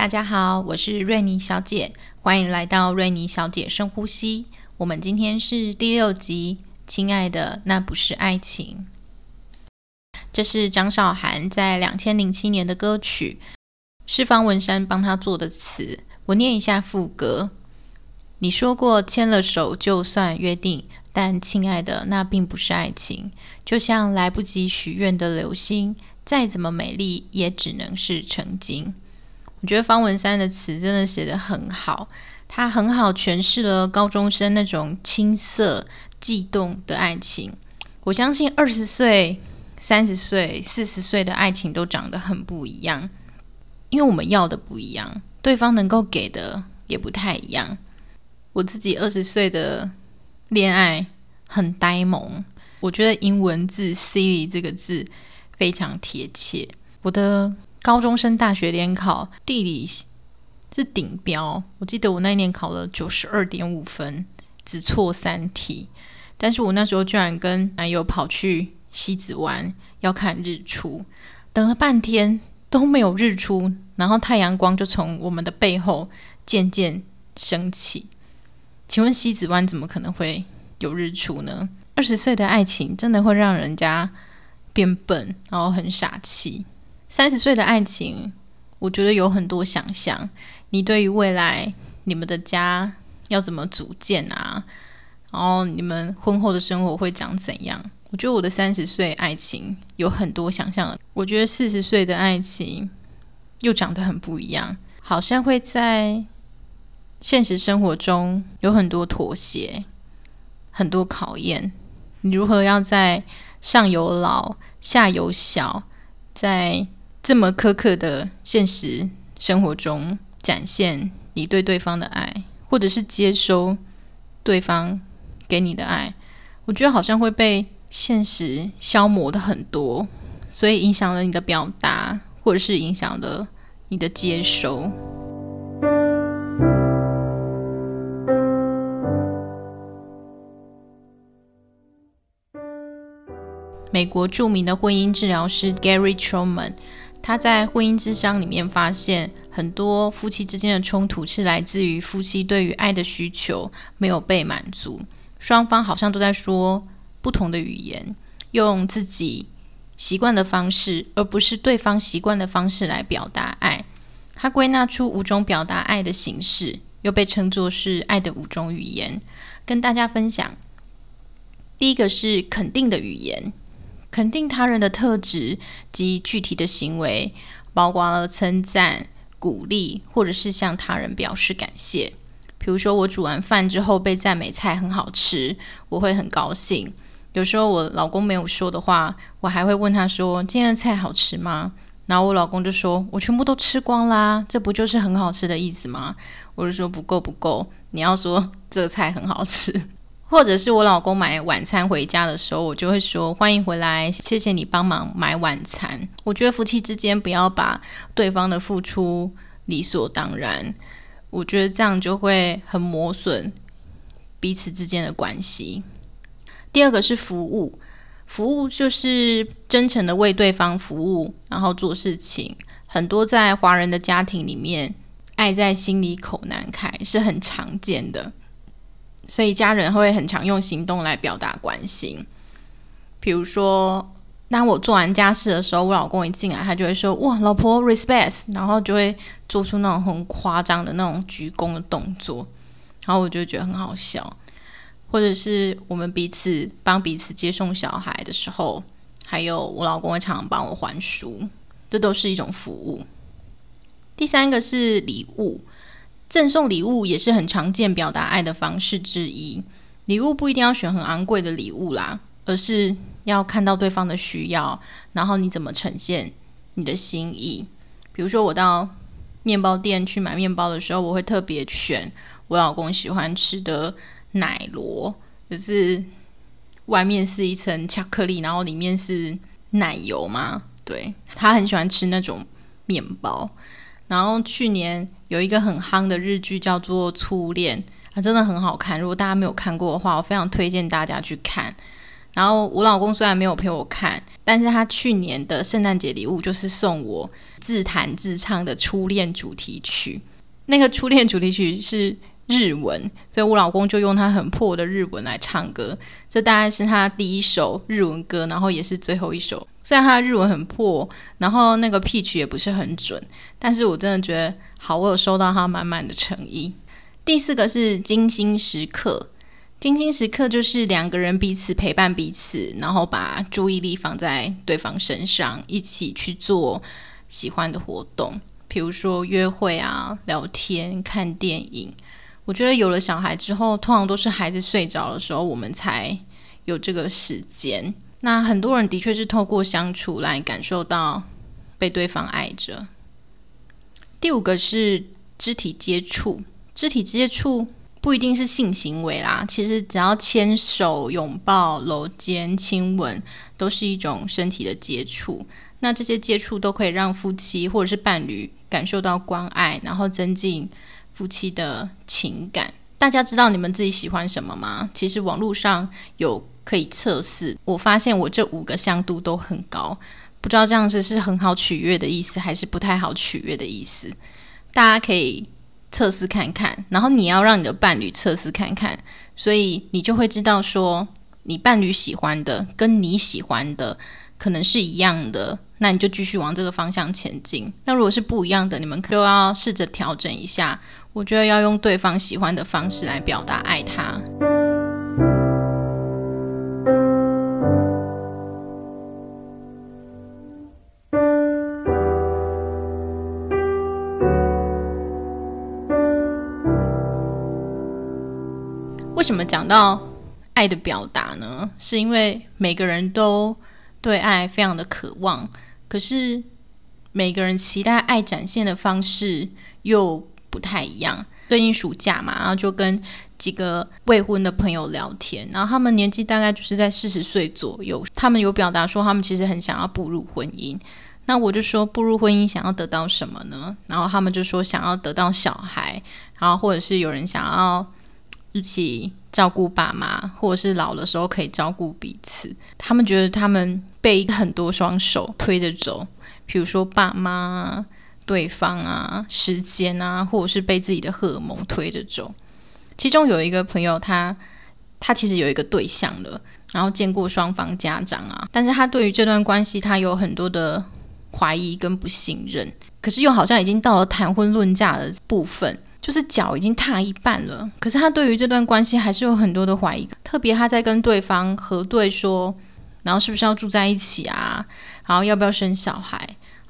大家好，我是瑞妮小姐，欢迎来到瑞妮小姐深呼吸。我们今天是第六集，亲爱的，那不是爱情。这是张韶涵在两千零七年的歌曲，是方文山帮他做的词。我念一下副歌：你说过牵了手就算约定，但亲爱的，那并不是爱情。就像来不及许愿的流星，再怎么美丽，也只能是曾经。我觉得方文山的词真的写得很好，他很好诠释了高中生那种青涩悸动的爱情。我相信二十岁、三十岁、四十岁的爱情都长得很不一样，因为我们要的不一样，对方能够给的也不太一样。我自己二十岁的恋爱很呆萌，我觉得英文字 “silly” 这个字非常贴切。我的。高中生大学联考地理是顶标，我记得我那一年考了九十二点五分，只错三题。但是我那时候居然跟男友跑去西子湾要看日出，等了半天都没有日出，然后太阳光就从我们的背后渐渐升起。请问西子湾怎么可能会有日出呢？二十岁的爱情真的会让人家变笨，然后很傻气。三十岁的爱情，我觉得有很多想象。你对于未来你们的家要怎么组建啊？然后你们婚后的生活会长怎样？我觉得我的三十岁爱情有很多想象。我觉得四十岁的爱情又长得很不一样，好像会在现实生活中有很多妥协，很多考验。你如何要在上有老下有小，在这么苛刻的现实生活中，展现你对对方的爱，或者是接收对方给你的爱，我觉得好像会被现实消磨的很多，所以影响了你的表达，或者是影响了你的接收。美国著名的婚姻治疗师 Gary Truman。他在婚姻之商里面发现，很多夫妻之间的冲突是来自于夫妻对于爱的需求没有被满足，双方好像都在说不同的语言，用自己习惯的方式，而不是对方习惯的方式来表达爱。他归纳出五种表达爱的形式，又被称作是爱的五种语言，跟大家分享。第一个是肯定的语言。肯定他人的特质及具体的行为，包括了称赞、鼓励，或者是向他人表示感谢。比如说，我煮完饭之后被赞美菜很好吃，我会很高兴。有时候我老公没有说的话，我还会问他说：“今天的菜好吃吗？”然后我老公就说：“我全部都吃光啦，这不就是很好吃的意思吗？”我就说：“不够，不够，你要说这菜很好吃。”或者是我老公买晚餐回家的时候，我就会说欢迎回来，谢谢你帮忙买晚餐。我觉得夫妻之间不要把对方的付出理所当然，我觉得这样就会很磨损彼此之间的关系。第二个是服务，服务就是真诚的为对方服务，然后做事情。很多在华人的家庭里面，爱在心里口难开是很常见的。所以家人会很常用行动来表达关心，比如说，当我做完家事的时候，我老公一进来，他就会说：“哇，老婆，respect。”然后就会做出那种很夸张的那种鞠躬的动作，然后我就觉得很好笑。或者是我们彼此帮彼此接送小孩的时候，还有我老公会常常帮我还书，这都是一种服务。第三个是礼物。赠送礼物也是很常见表达爱的方式之一。礼物不一定要选很昂贵的礼物啦，而是要看到对方的需要，然后你怎么呈现你的心意。比如说，我到面包店去买面包的时候，我会特别选我老公喜欢吃的奶酪，就是外面是一层巧克力，然后里面是奶油嘛。对他很喜欢吃那种面包。然后去年有一个很夯的日剧叫做《初恋》，啊，真的很好看。如果大家没有看过的话，我非常推荐大家去看。然后我老公虽然没有陪我看，但是他去年的圣诞节礼物就是送我自弹自唱的初恋主题曲。那个初恋主题曲是日文，所以我老公就用他很破的日文来唱歌。这大概是他第一首日文歌，然后也是最后一首。虽然他的日文很破，然后那个 pitch 也不是很准，但是我真的觉得好，我有收到他满满的诚意。第四个是精心时刻。精心时刻就是两个人彼此陪伴彼此，然后把注意力放在对方身上，一起去做喜欢的活动，比如说约会啊、聊天、看电影。我觉得有了小孩之后，通常都是孩子睡着的时候，我们才有这个时间。那很多人的确是透过相处来感受到被对方爱着。第五个是肢体接触，肢体接触。不一定是性行为啦，其实只要牵手、拥抱、搂肩、亲吻，都是一种身体的接触。那这些接触都可以让夫妻或者是伴侣感受到关爱，然后增进夫妻的情感。大家知道你们自己喜欢什么吗？其实网络上有可以测试，我发现我这五个相度都很高。不知道这样子是很好取悦的意思，还是不太好取悦的意思？大家可以。测试看看，然后你要让你的伴侣测试看看，所以你就会知道说，你伴侣喜欢的跟你喜欢的可能是一样的，那你就继续往这个方向前进。那如果是不一样的，你们就要试着调整一下。我觉得要用对方喜欢的方式来表达爱他。为什么讲到爱的表达呢？是因为每个人都对爱非常的渴望，可是每个人期待爱展现的方式又不太一样。最近暑假嘛，然后就跟几个未婚的朋友聊天，然后他们年纪大概就是在四十岁左右，他们有表达说他们其实很想要步入婚姻。那我就说步入婚姻想要得到什么呢？然后他们就说想要得到小孩，然后或者是有人想要。一起照顾爸妈，或者是老的时候可以照顾彼此。他们觉得他们被很多双手推着走，比如说爸妈、对方啊、时间啊，或者是被自己的荷尔蒙推着走。其中有一个朋友，他他其实有一个对象了，然后见过双方家长啊，但是他对于这段关系，他有很多的怀疑跟不信任，可是又好像已经到了谈婚论嫁的部分。就是脚已经踏一半了，可是他对于这段关系还是有很多的怀疑。特别他在跟对方核对说，然后是不是要住在一起啊？然后要不要生小孩？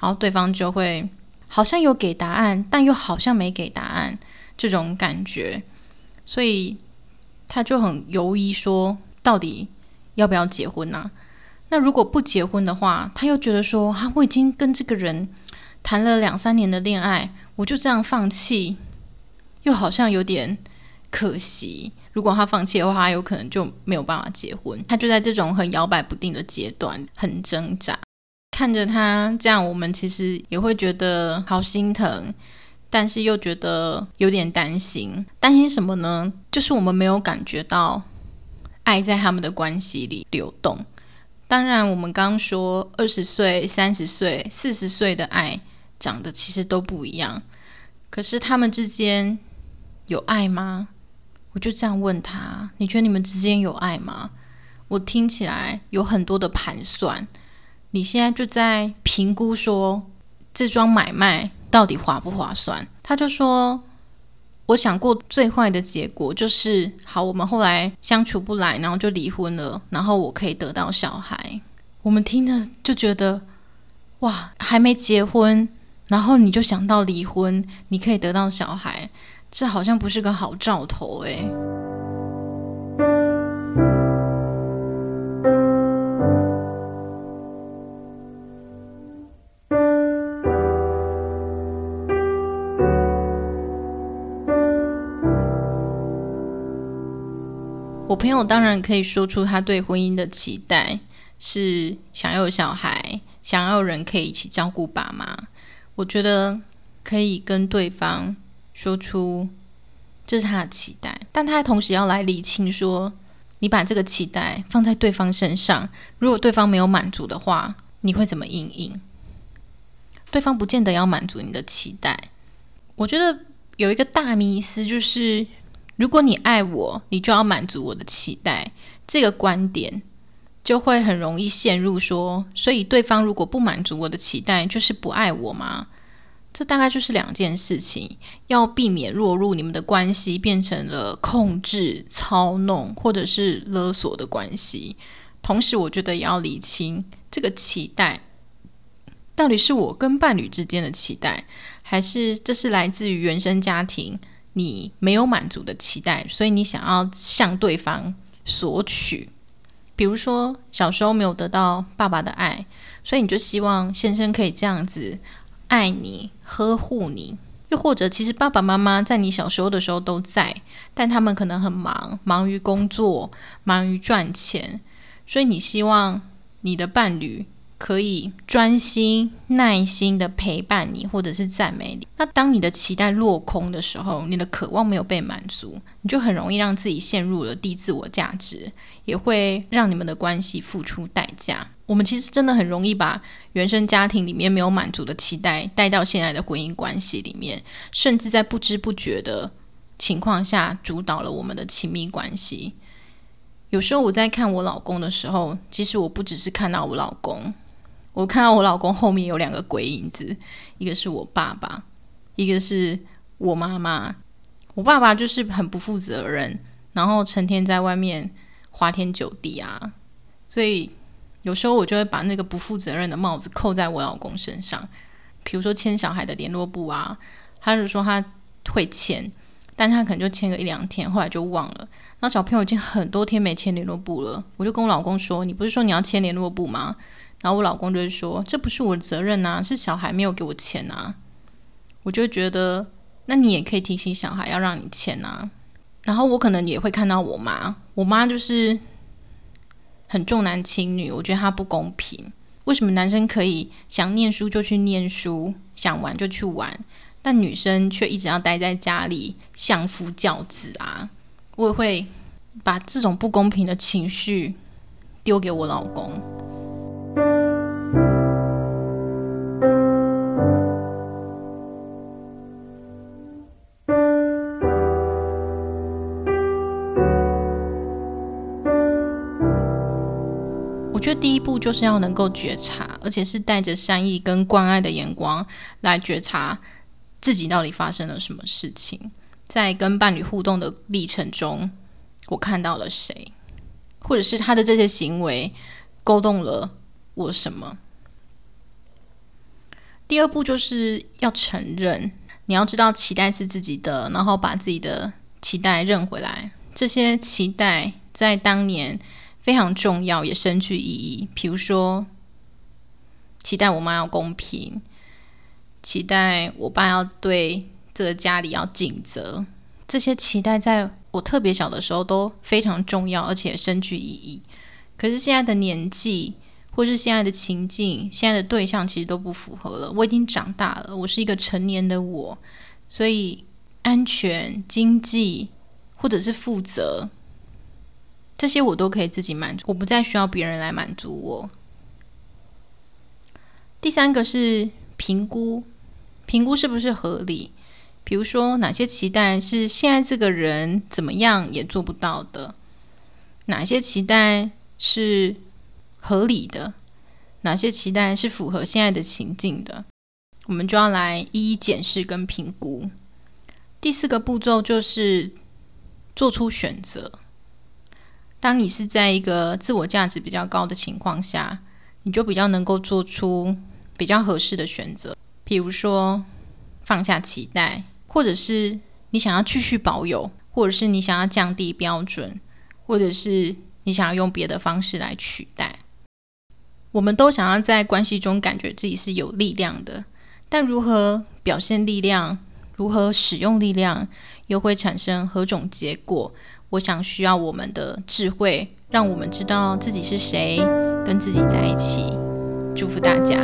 然后对方就会好像有给答案，但又好像没给答案，这种感觉。所以他就很犹豫，说到底要不要结婚呢？那如果不结婚的话，他又觉得说，啊，我已经跟这个人谈了两三年的恋爱，我就这样放弃。又好像有点可惜，如果他放弃的话，他有可能就没有办法结婚。他就在这种很摇摆不定的阶段，很挣扎。看着他这样，我们其实也会觉得好心疼，但是又觉得有点担心。担心什么呢？就是我们没有感觉到爱在他们的关系里流动。当然，我们刚刚说二十岁、三十岁、四十岁的爱长得其实都不一样，可是他们之间。有爱吗？我就这样问他：“你觉得你们之间有爱吗？”我听起来有很多的盘算。你现在就在评估说这桩买卖到底划不划算？他就说：“我想过最坏的结果就是好，我们后来相处不来，然后就离婚了，然后我可以得到小孩。”我们听了就觉得哇，还没结婚，然后你就想到离婚，你可以得到小孩，这好像不是个好兆头诶。我朋友当然可以说出他对婚姻的期待是想要有小孩，想要人可以一起照顾爸妈。我觉得可以跟对方说出这是他的期待，但他同时要来理清说，你把这个期待放在对方身上，如果对方没有满足的话，你会怎么应应？对方不见得要满足你的期待。我觉得有一个大迷思就是。如果你爱我，你就要满足我的期待。这个观点就会很容易陷入说，所以对方如果不满足我的期待，就是不爱我吗？这大概就是两件事情，要避免落入你们的关系变成了控制、操弄或者是勒索的关系。同时，我觉得也要理清这个期待到底是我跟伴侣之间的期待，还是这是来自于原生家庭。你没有满足的期待，所以你想要向对方索取。比如说，小时候没有得到爸爸的爱，所以你就希望先生可以这样子爱你、呵护你。又或者，其实爸爸妈妈在你小时候的时候都在，但他们可能很忙，忙于工作，忙于赚钱，所以你希望你的伴侣。可以专心、耐心的陪伴你，或者是赞美你。那当你的期待落空的时候，你的渴望没有被满足，你就很容易让自己陷入了低自我价值，也会让你们的关系付出代价。我们其实真的很容易把原生家庭里面没有满足的期待带到现在的婚姻关系里面，甚至在不知不觉的情况下主导了我们的亲密关系。有时候我在看我老公的时候，其实我不只是看到我老公。我看到我老公后面有两个鬼影子，一个是我爸爸，一个是我妈妈。我爸爸就是很不负责任，然后成天在外面花天酒地啊，所以有时候我就会把那个不负责任的帽子扣在我老公身上。比如说牵小孩的联络簿啊，他就说他会签，但他可能就签个一两天，后来就忘了。那小朋友已经很多天没签联络簿了，我就跟我老公说：“你不是说你要签联络簿吗？”然后我老公就会说：“这不是我的责任呐，是小孩没有给我签呐。”我就觉得，那你也可以提醒小孩要让你签呐。然后我可能也会看到我妈，我妈就是很重男轻女，我觉得他不公平。为什么男生可以想念书就去念书，想玩就去玩，但女生却一直要待在家里相夫教子啊？我也会把这种不公平的情绪丢给我老公。觉得第一步就是要能够觉察，而且是带着善意跟关爱的眼光来觉察自己到底发生了什么事情。在跟伴侣互动的历程中，我看到了谁，或者是他的这些行为勾动了我什么？第二步就是要承认，你要知道期待是自己的，然后把自己的期待认回来。这些期待在当年。非常重要，也深具意义。比如说，期待我妈要公平，期待我爸要对这个家里要尽责，这些期待在我特别小的时候都非常重要，而且深具意义。可是现在的年纪，或是现在的情境，现在的对象，其实都不符合了。我已经长大了，我是一个成年的我，所以安全、经济或者是负责。这些我都可以自己满足，我不再需要别人来满足我。第三个是评估，评估是不是合理？比如说，哪些期待是现在这个人怎么样也做不到的？哪些期待是合理的？哪些期待是符合现在的情境的？我们就要来一一检视跟评估。第四个步骤就是做出选择。当你是在一个自我价值比较高的情况下，你就比较能够做出比较合适的选择。比如说放下期待，或者是你想要继续保有，或者是你想要降低标准，或者是你想要用别的方式来取代。我们都想要在关系中感觉自己是有力量的，但如何表现力量，如何使用力量，又会产生何种结果？我想需要我们的智慧，让我们知道自己是谁，跟自己在一起。祝福大家。